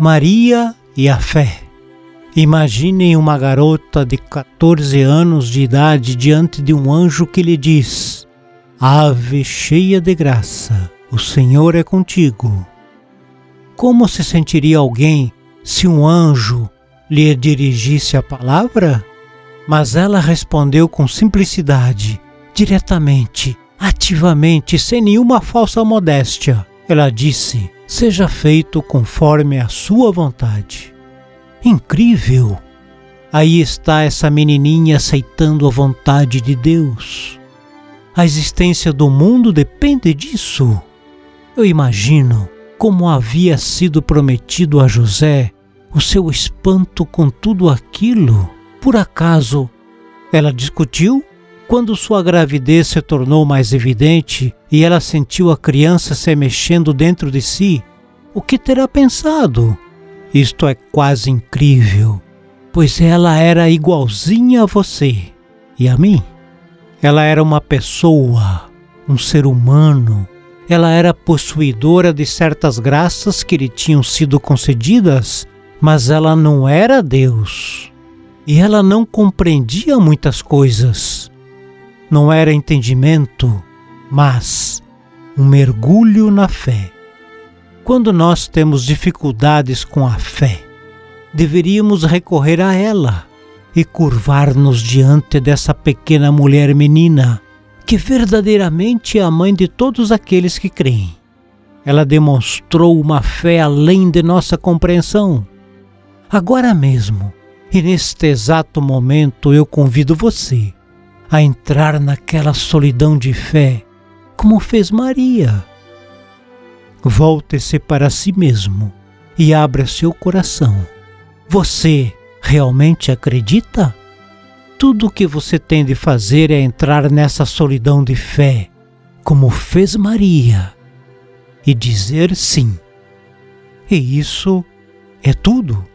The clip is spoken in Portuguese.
Maria e a fé. Imaginem uma garota de 14 anos de idade diante de um anjo que lhe diz: Ave cheia de graça, o Senhor é contigo. Como se sentiria alguém se um anjo lhe dirigisse a palavra? Mas ela respondeu com simplicidade, diretamente, ativamente, sem nenhuma falsa modéstia. Ela disse: Seja feito conforme a sua vontade. Incrível! Aí está essa menininha aceitando a vontade de Deus. A existência do mundo depende disso. Eu imagino como havia sido prometido a José o seu espanto com tudo aquilo. Por acaso ela discutiu? Quando sua gravidez se tornou mais evidente e ela sentiu a criança se mexendo dentro de si, o que terá pensado? Isto é quase incrível, pois ela era igualzinha a você e a mim. Ela era uma pessoa, um ser humano. Ela era possuidora de certas graças que lhe tinham sido concedidas, mas ela não era Deus. E ela não compreendia muitas coisas não era entendimento, mas um mergulho na fé. Quando nós temos dificuldades com a fé, deveríamos recorrer a ela e curvar-nos diante dessa pequena mulher menina, que verdadeiramente é a mãe de todos aqueles que creem. Ela demonstrou uma fé além de nossa compreensão. Agora mesmo, e neste exato momento, eu convido você a entrar naquela solidão de fé, como fez Maria. Volte-se para si mesmo e abra seu coração. Você realmente acredita? Tudo o que você tem de fazer é entrar nessa solidão de fé, como fez Maria, e dizer sim. E isso é tudo.